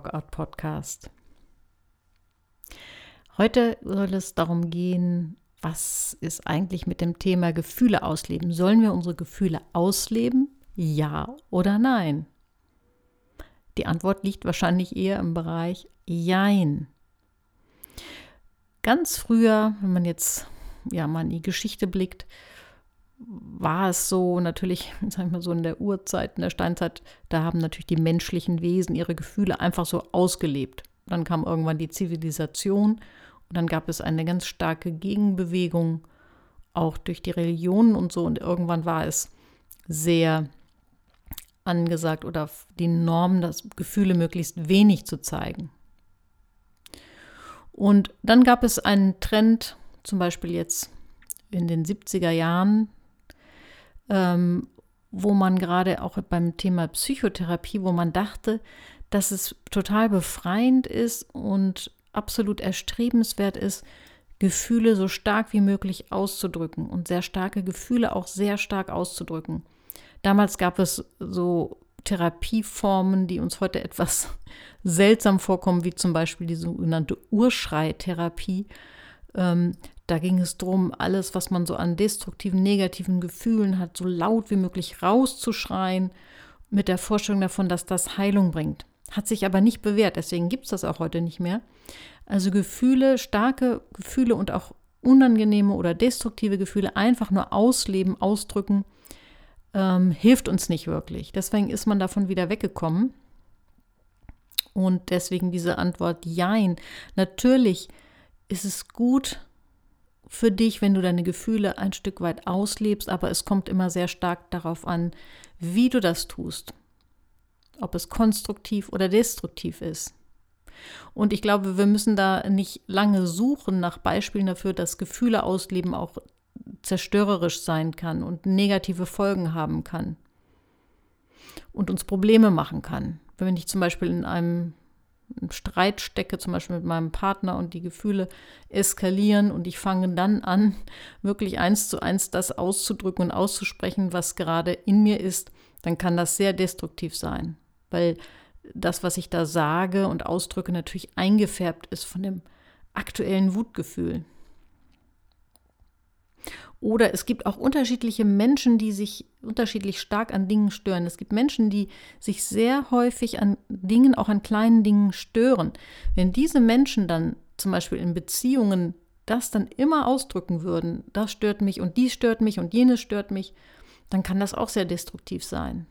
Workout Podcast. Heute soll es darum gehen, was ist eigentlich mit dem Thema Gefühle ausleben? Sollen wir unsere Gefühle ausleben? Ja oder nein? Die Antwort liegt wahrscheinlich eher im Bereich Jein. Ganz früher, wenn man jetzt ja mal in die Geschichte blickt, war es so, natürlich, sagen wir mal so in der Urzeit, in der Steinzeit, da haben natürlich die menschlichen Wesen ihre Gefühle einfach so ausgelebt. Dann kam irgendwann die Zivilisation und dann gab es eine ganz starke Gegenbewegung, auch durch die Religionen und so. Und irgendwann war es sehr angesagt oder die Norm, das Gefühle möglichst wenig zu zeigen. Und dann gab es einen Trend, zum Beispiel jetzt in den 70er Jahren, ähm, wo man gerade auch beim Thema Psychotherapie, wo man dachte, dass es total befreiend ist und absolut erstrebenswert ist, Gefühle so stark wie möglich auszudrücken und sehr starke Gefühle auch sehr stark auszudrücken. Damals gab es so Therapieformen, die uns heute etwas seltsam vorkommen, wie zum Beispiel die sogenannte Urschreitherapie. Ähm, da ging es darum, alles, was man so an destruktiven, negativen Gefühlen hat, so laut wie möglich rauszuschreien, mit der Vorstellung davon, dass das Heilung bringt. Hat sich aber nicht bewährt, deswegen gibt es das auch heute nicht mehr. Also Gefühle, starke Gefühle und auch unangenehme oder destruktive Gefühle einfach nur ausleben, ausdrücken, ähm, hilft uns nicht wirklich. Deswegen ist man davon wieder weggekommen. Und deswegen diese Antwort Jein. Natürlich ist es gut, für dich, wenn du deine Gefühle ein Stück weit auslebst, aber es kommt immer sehr stark darauf an, wie du das tust. Ob es konstruktiv oder destruktiv ist. Und ich glaube, wir müssen da nicht lange suchen nach Beispielen dafür, dass Gefühle ausleben auch zerstörerisch sein kann und negative Folgen haben kann und uns Probleme machen kann. Wenn ich zum Beispiel in einem Streit stecke, zum Beispiel mit meinem Partner und die Gefühle eskalieren und ich fange dann an, wirklich eins zu eins das auszudrücken und auszusprechen, was gerade in mir ist, dann kann das sehr destruktiv sein, weil das, was ich da sage und ausdrücke, natürlich eingefärbt ist von dem aktuellen Wutgefühl. Oder es gibt auch unterschiedliche Menschen, die sich unterschiedlich stark an Dingen stören. Es gibt Menschen, die sich sehr häufig an Dingen, auch an kleinen Dingen stören. Wenn diese Menschen dann zum Beispiel in Beziehungen das dann immer ausdrücken würden, das stört mich und dies stört mich und jenes stört mich, dann kann das auch sehr destruktiv sein.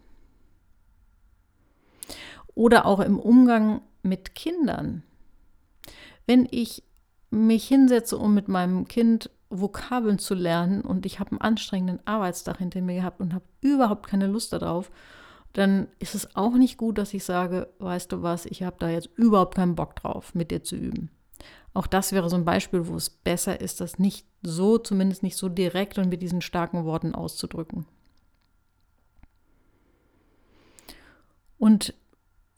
Oder auch im Umgang mit Kindern. Wenn ich mich hinsetze, um mit meinem Kind Vokabeln zu lernen und ich habe einen anstrengenden Arbeitstag hinter mir gehabt und habe überhaupt keine Lust darauf, dann ist es auch nicht gut, dass ich sage, weißt du was, ich habe da jetzt überhaupt keinen Bock drauf, mit dir zu üben. Auch das wäre so ein Beispiel, wo es besser ist, das nicht so, zumindest nicht so direkt und mit diesen starken Worten auszudrücken. Und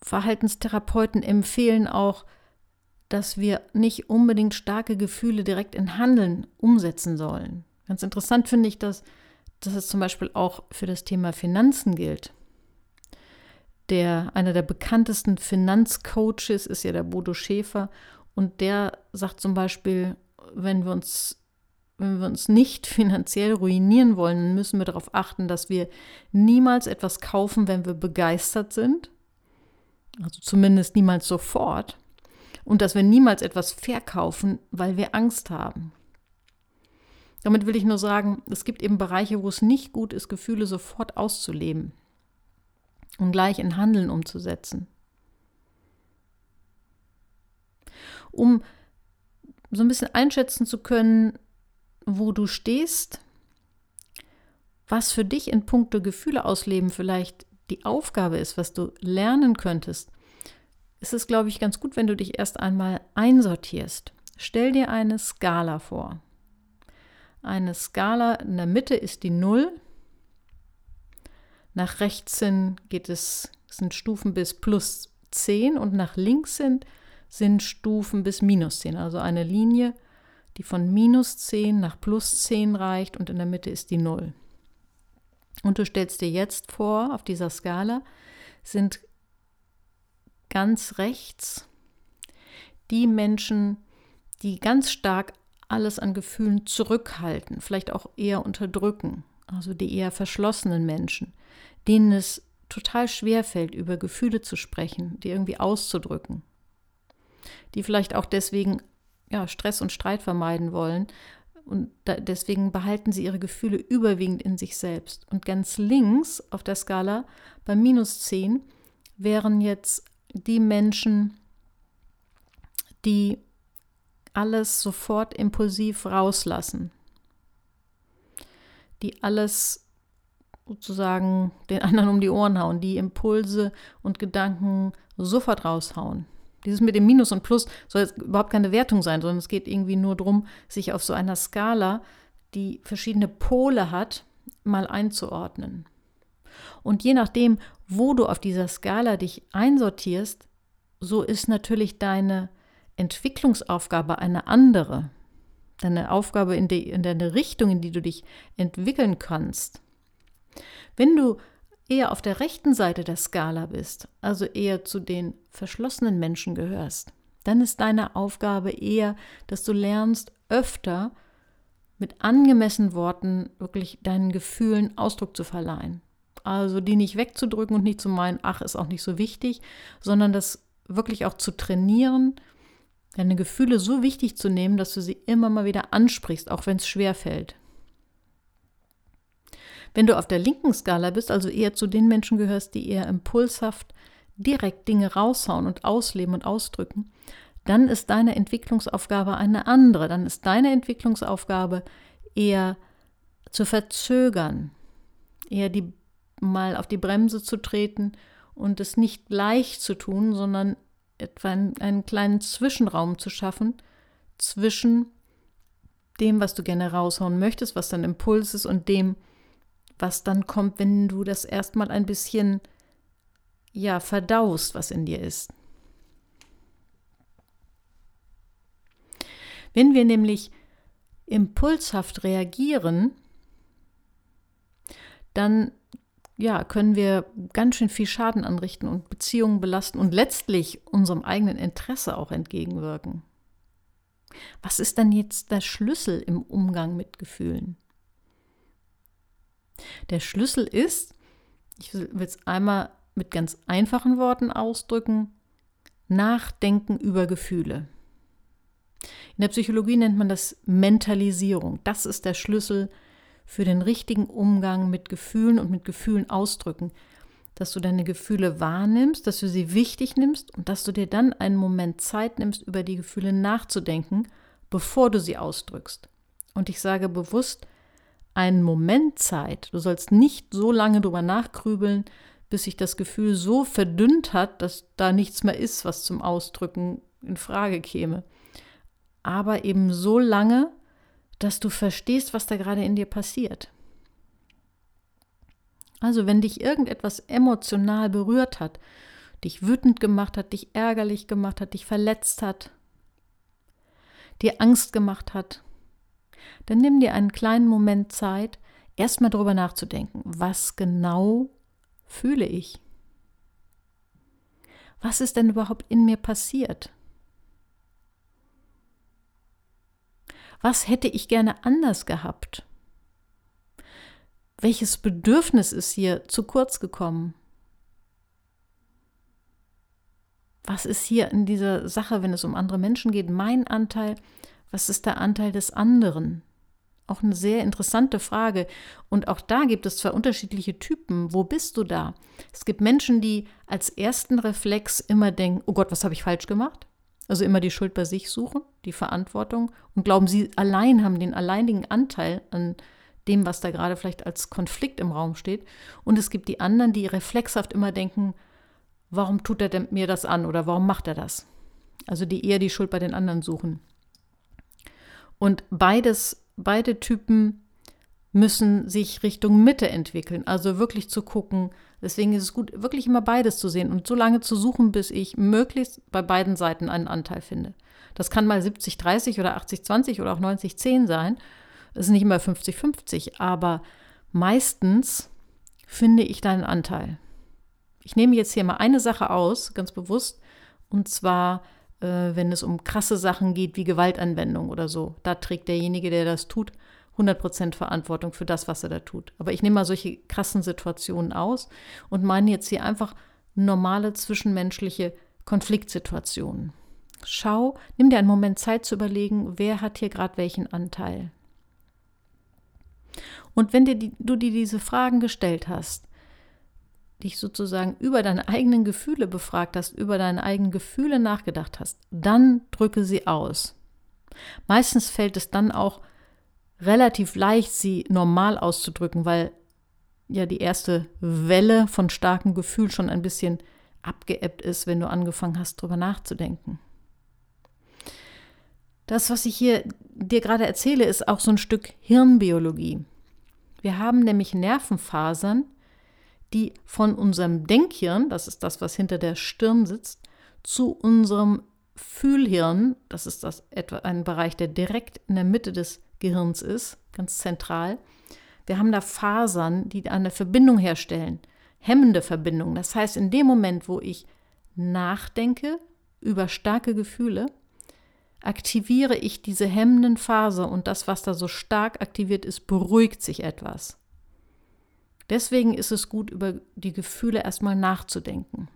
Verhaltenstherapeuten empfehlen auch, dass wir nicht unbedingt starke Gefühle direkt in Handeln umsetzen sollen. Ganz interessant finde ich, dass, dass es zum Beispiel auch für das Thema Finanzen gilt. Der, einer der bekanntesten Finanzcoaches ist ja der Bodo Schäfer und der sagt zum Beispiel, wenn wir uns wenn wir uns nicht finanziell ruinieren wollen, müssen wir darauf achten, dass wir niemals etwas kaufen, wenn wir begeistert sind. Also zumindest niemals sofort und dass wir niemals etwas verkaufen, weil wir Angst haben. Damit will ich nur sagen, es gibt eben Bereiche, wo es nicht gut ist, Gefühle sofort auszuleben und gleich in Handeln umzusetzen. Um so ein bisschen einschätzen zu können, wo du stehst, was für dich in puncto Gefühle ausleben vielleicht die Aufgabe ist, was du lernen könntest, ist es, glaube ich, ganz gut, wenn du dich erst einmal einsortierst. Stell dir eine Skala vor. Eine Skala in der Mitte ist die Null. Nach rechts hin geht es, sind Stufen bis plus 10 und nach links sind, sind Stufen bis minus 10. Also eine Linie, die von minus 10 nach plus 10 reicht und in der Mitte ist die Null. Und du stellst dir jetzt vor, auf dieser Skala sind ganz rechts die Menschen, die ganz stark alles an Gefühlen zurückhalten, vielleicht auch eher unterdrücken, also die eher verschlossenen Menschen, denen es total schwer fällt, über Gefühle zu sprechen, die irgendwie auszudrücken, die vielleicht auch deswegen ja, Stress und Streit vermeiden wollen und da, deswegen behalten sie ihre Gefühle überwiegend in sich selbst. Und ganz links auf der Skala bei minus 10 wären jetzt die Menschen, die alles sofort impulsiv rauslassen, die alles sozusagen den anderen um die Ohren hauen, die Impulse und Gedanken sofort raushauen. Dieses mit dem Minus und Plus soll jetzt überhaupt keine Wertung sein, sondern es geht irgendwie nur darum, sich auf so einer Skala, die verschiedene Pole hat, mal einzuordnen. Und je nachdem, wo du auf dieser Skala dich einsortierst, so ist natürlich deine Entwicklungsaufgabe eine andere. Deine Aufgabe in, die, in deine Richtung, in die du dich entwickeln kannst. Wenn du eher auf der rechten Seite der Skala bist, also eher zu den verschlossenen Menschen gehörst, dann ist deine Aufgabe eher, dass du lernst, öfter mit angemessenen Worten wirklich deinen Gefühlen Ausdruck zu verleihen. Also die nicht wegzudrücken und nicht zu meinen, ach, ist auch nicht so wichtig, sondern das wirklich auch zu trainieren, deine Gefühle so wichtig zu nehmen, dass du sie immer mal wieder ansprichst, auch wenn es schwer fällt. Wenn du auf der linken Skala bist, also eher zu den Menschen gehörst, die eher impulshaft direkt Dinge raushauen und ausleben und ausdrücken, dann ist deine Entwicklungsaufgabe eine andere. Dann ist deine Entwicklungsaufgabe eher zu verzögern, eher die mal auf die Bremse zu treten und es nicht leicht zu tun, sondern etwa einen, einen kleinen Zwischenraum zu schaffen zwischen dem, was du gerne raushauen möchtest, was dein Impuls ist, und dem, was dann kommt, wenn du das erstmal ein bisschen ja verdaust, was in dir ist. Wenn wir nämlich impulshaft reagieren, dann ja, können wir ganz schön viel Schaden anrichten und Beziehungen belasten und letztlich unserem eigenen Interesse auch entgegenwirken. Was ist dann jetzt der Schlüssel im Umgang mit Gefühlen? Der Schlüssel ist, ich will es einmal mit ganz einfachen Worten ausdrücken, Nachdenken über Gefühle. In der Psychologie nennt man das Mentalisierung. Das ist der Schlüssel für den richtigen Umgang mit Gefühlen und mit Gefühlen ausdrücken. Dass du deine Gefühle wahrnimmst, dass du sie wichtig nimmst und dass du dir dann einen Moment Zeit nimmst, über die Gefühle nachzudenken, bevor du sie ausdrückst. Und ich sage bewusst, einen Moment Zeit. Du sollst nicht so lange drüber nachgrübeln, bis sich das Gefühl so verdünnt hat, dass da nichts mehr ist, was zum Ausdrücken in Frage käme. Aber eben so lange, dass du verstehst, was da gerade in dir passiert. Also wenn dich irgendetwas emotional berührt hat, dich wütend gemacht hat, dich ärgerlich gemacht hat, dich verletzt hat, dir Angst gemacht hat, dann nimm dir einen kleinen Moment Zeit, erstmal darüber nachzudenken, was genau fühle ich? Was ist denn überhaupt in mir passiert? Was hätte ich gerne anders gehabt? Welches Bedürfnis ist hier zu kurz gekommen? Was ist hier in dieser Sache, wenn es um andere Menschen geht, mein Anteil? Was ist der Anteil des anderen? Auch eine sehr interessante Frage. Und auch da gibt es zwei unterschiedliche Typen. Wo bist du da? Es gibt Menschen, die als ersten Reflex immer denken, oh Gott, was habe ich falsch gemacht? Also immer die Schuld bei sich suchen, die Verantwortung und glauben, sie allein haben den alleinigen Anteil an dem, was da gerade vielleicht als Konflikt im Raum steht. Und es gibt die anderen, die reflexhaft immer denken, warum tut er denn mir das an oder warum macht er das? Also die eher die Schuld bei den anderen suchen. Und beides, beide Typen müssen sich Richtung Mitte entwickeln. Also wirklich zu gucken, Deswegen ist es gut, wirklich immer beides zu sehen und so lange zu suchen, bis ich möglichst bei beiden Seiten einen Anteil finde. Das kann mal 70-30 oder 80-20 oder auch 90-10 sein. Es ist nicht immer 50-50, aber meistens finde ich deinen Anteil. Ich nehme jetzt hier mal eine Sache aus, ganz bewusst, Und zwar, äh, wenn es um krasse Sachen geht wie Gewaltanwendung oder so. Da trägt derjenige, der das tut, 100% Verantwortung für das, was er da tut. Aber ich nehme mal solche krassen Situationen aus und meine jetzt hier einfach normale zwischenmenschliche Konfliktsituationen. Schau, nimm dir einen Moment Zeit zu überlegen, wer hat hier gerade welchen Anteil. Und wenn dir die, du dir diese Fragen gestellt hast, dich sozusagen über deine eigenen Gefühle befragt hast, über deine eigenen Gefühle nachgedacht hast, dann drücke sie aus. Meistens fällt es dann auch relativ leicht, sie normal auszudrücken, weil ja die erste Welle von starkem Gefühl schon ein bisschen abgeebbt ist, wenn du angefangen hast, darüber nachzudenken. Das, was ich hier dir gerade erzähle, ist auch so ein Stück Hirnbiologie. Wir haben nämlich Nervenfasern, die von unserem Denkhirn, das ist das, was hinter der Stirn sitzt, zu unserem Fühlhirn, das ist das etwa ein Bereich, der direkt in der Mitte des Gehirns ist, ganz zentral. Wir haben da Fasern, die eine Verbindung herstellen, hemmende Verbindung. Das heißt, in dem Moment, wo ich nachdenke über starke Gefühle, aktiviere ich diese hemmenden Faser und das, was da so stark aktiviert ist, beruhigt sich etwas. Deswegen ist es gut, über die Gefühle erstmal nachzudenken.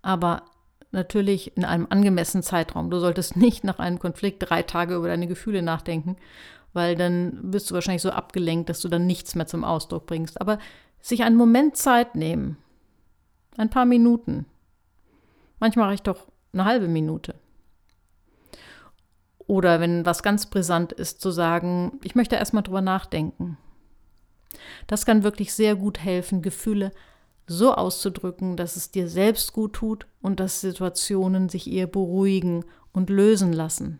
Aber natürlich in einem angemessenen Zeitraum. Du solltest nicht nach einem Konflikt drei Tage über deine Gefühle nachdenken, weil dann bist du wahrscheinlich so abgelenkt, dass du dann nichts mehr zum Ausdruck bringst. Aber sich einen Moment Zeit nehmen, ein paar Minuten. Manchmal reicht doch eine halbe Minute. Oder wenn was ganz brisant ist, zu sagen, ich möchte erstmal drüber nachdenken. Das kann wirklich sehr gut helfen, Gefühle so auszudrücken, dass es dir selbst gut tut und dass Situationen sich eher beruhigen und lösen lassen.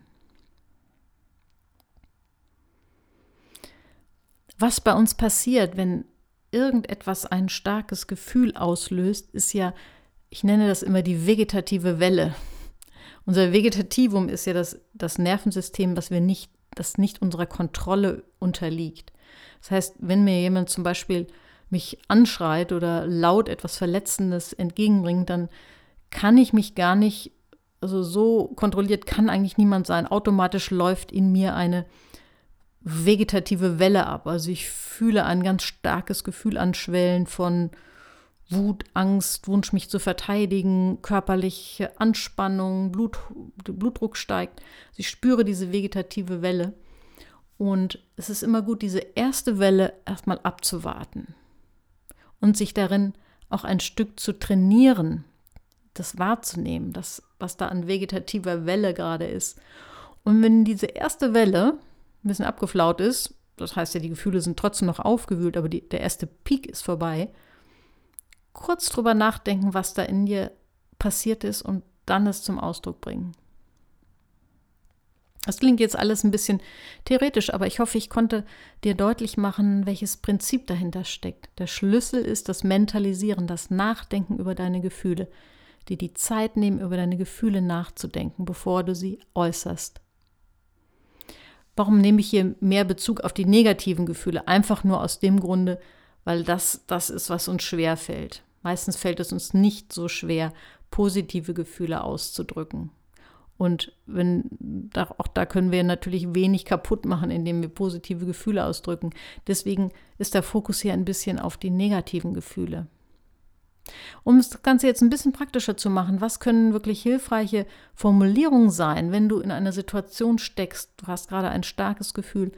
Was bei uns passiert, wenn irgendetwas ein starkes Gefühl auslöst, ist ja, ich nenne das immer die vegetative Welle. Unser Vegetativum ist ja das, das Nervensystem, was wir nicht, das nicht unserer Kontrolle unterliegt. Das heißt, wenn mir jemand zum Beispiel mich anschreit oder laut etwas Verletzendes entgegenbringt, dann kann ich mich gar nicht, also so kontrolliert kann eigentlich niemand sein. Automatisch läuft in mir eine vegetative Welle ab. Also ich fühle ein ganz starkes Gefühl anschwellen von Wut, Angst, Wunsch, mich zu verteidigen, körperliche Anspannung, Blut, Blutdruck steigt. Also ich spüre diese vegetative Welle. Und es ist immer gut, diese erste Welle erstmal abzuwarten und sich darin auch ein Stück zu trainieren, das wahrzunehmen, das, was da an vegetativer Welle gerade ist. Und wenn diese erste Welle ein bisschen abgeflaut ist, das heißt ja, die Gefühle sind trotzdem noch aufgewühlt, aber die, der erste Peak ist vorbei, kurz drüber nachdenken, was da in dir passiert ist und dann es zum Ausdruck bringen. Das klingt jetzt alles ein bisschen theoretisch, aber ich hoffe, ich konnte dir deutlich machen, welches Prinzip dahinter steckt. Der Schlüssel ist das Mentalisieren, das Nachdenken über deine Gefühle, dir die Zeit nehmen, über deine Gefühle nachzudenken, bevor du sie äußerst. Warum nehme ich hier mehr Bezug auf die negativen Gefühle? Einfach nur aus dem Grunde, weil das das ist, was uns schwer fällt. Meistens fällt es uns nicht so schwer, positive Gefühle auszudrücken. Und wenn, auch da können wir natürlich wenig kaputt machen, indem wir positive Gefühle ausdrücken. Deswegen ist der Fokus hier ein bisschen auf die negativen Gefühle. Um das Ganze jetzt ein bisschen praktischer zu machen, was können wirklich hilfreiche Formulierungen sein, wenn du in einer Situation steckst, du hast gerade ein starkes Gefühl,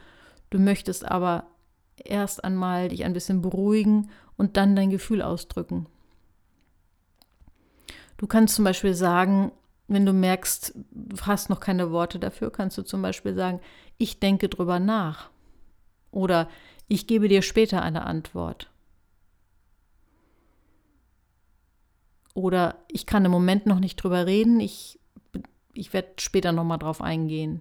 du möchtest aber erst einmal dich ein bisschen beruhigen und dann dein Gefühl ausdrücken. Du kannst zum Beispiel sagen, wenn du merkst, du hast noch keine Worte dafür, kannst du zum Beispiel sagen, ich denke drüber nach. Oder ich gebe dir später eine Antwort. Oder ich kann im Moment noch nicht drüber reden, ich, ich werde später nochmal drauf eingehen.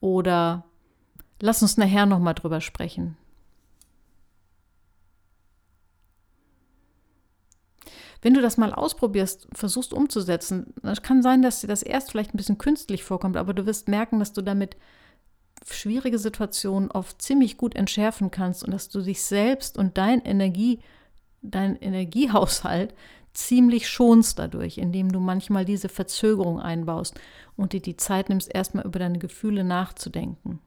Oder lass uns nachher nochmal drüber sprechen. Wenn du das mal ausprobierst, versuchst umzusetzen, es kann sein, dass dir das erst vielleicht ein bisschen künstlich vorkommt, aber du wirst merken, dass du damit schwierige Situationen oft ziemlich gut entschärfen kannst und dass du dich selbst und dein Energie, dein Energiehaushalt ziemlich schonst dadurch, indem du manchmal diese Verzögerung einbaust und dir die Zeit nimmst, erstmal über deine Gefühle nachzudenken.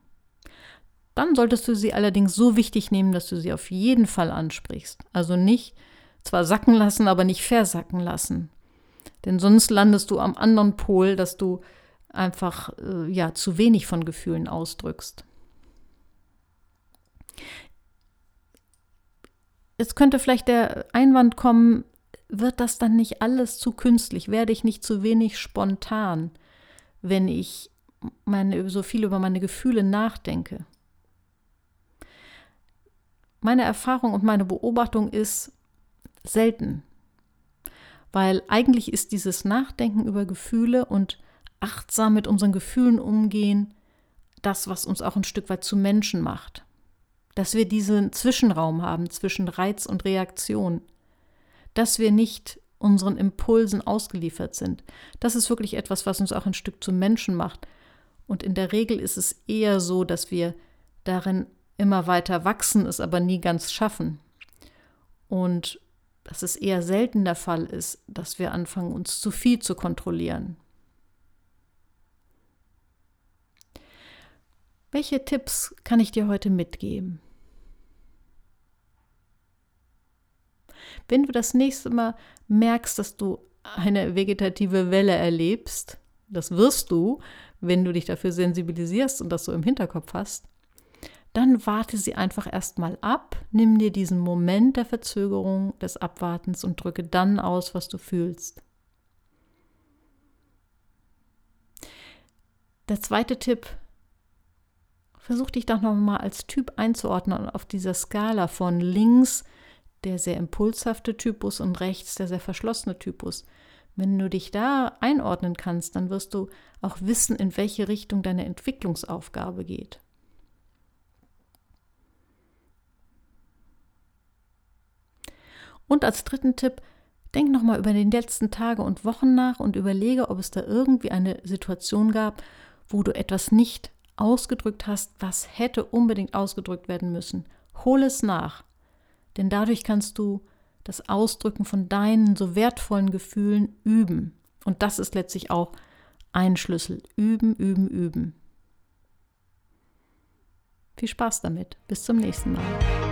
Dann solltest du sie allerdings so wichtig nehmen, dass du sie auf jeden Fall ansprichst. Also nicht zwar sacken lassen, aber nicht versacken lassen. Denn sonst landest du am anderen Pol, dass du einfach äh, ja zu wenig von Gefühlen ausdrückst. Jetzt könnte vielleicht der Einwand kommen, wird das dann nicht alles zu künstlich? Werde ich nicht zu wenig spontan, wenn ich meine, so viel über meine Gefühle nachdenke? Meine Erfahrung und meine Beobachtung ist selten, weil eigentlich ist dieses Nachdenken über Gefühle und achtsam mit unseren Gefühlen umgehen, das, was uns auch ein Stück weit zu Menschen macht. Dass wir diesen Zwischenraum haben zwischen Reiz und Reaktion. Dass wir nicht unseren Impulsen ausgeliefert sind. Das ist wirklich etwas, was uns auch ein Stück zu Menschen macht. Und in der Regel ist es eher so, dass wir darin immer weiter wachsen, es aber nie ganz schaffen. Und dass es eher selten der Fall ist, dass wir anfangen, uns zu viel zu kontrollieren. Welche Tipps kann ich dir heute mitgeben? Wenn du das nächste Mal merkst, dass du eine vegetative Welle erlebst, das wirst du, wenn du dich dafür sensibilisierst und das so im Hinterkopf hast, dann warte sie einfach erstmal ab, nimm dir diesen Moment der Verzögerung, des Abwartens und drücke dann aus, was du fühlst. Der zweite Tipp, versuch dich doch nochmal als Typ einzuordnen auf dieser Skala von links der sehr impulshafte Typus und rechts der sehr verschlossene Typus. Wenn du dich da einordnen kannst, dann wirst du auch wissen, in welche Richtung deine Entwicklungsaufgabe geht. Und als dritten Tipp, denk nochmal über die letzten Tage und Wochen nach und überlege, ob es da irgendwie eine Situation gab, wo du etwas nicht ausgedrückt hast, was hätte unbedingt ausgedrückt werden müssen. Hol es nach, denn dadurch kannst du das Ausdrücken von deinen so wertvollen Gefühlen üben. Und das ist letztlich auch ein Schlüssel. Üben, üben, üben. Viel Spaß damit. Bis zum nächsten Mal.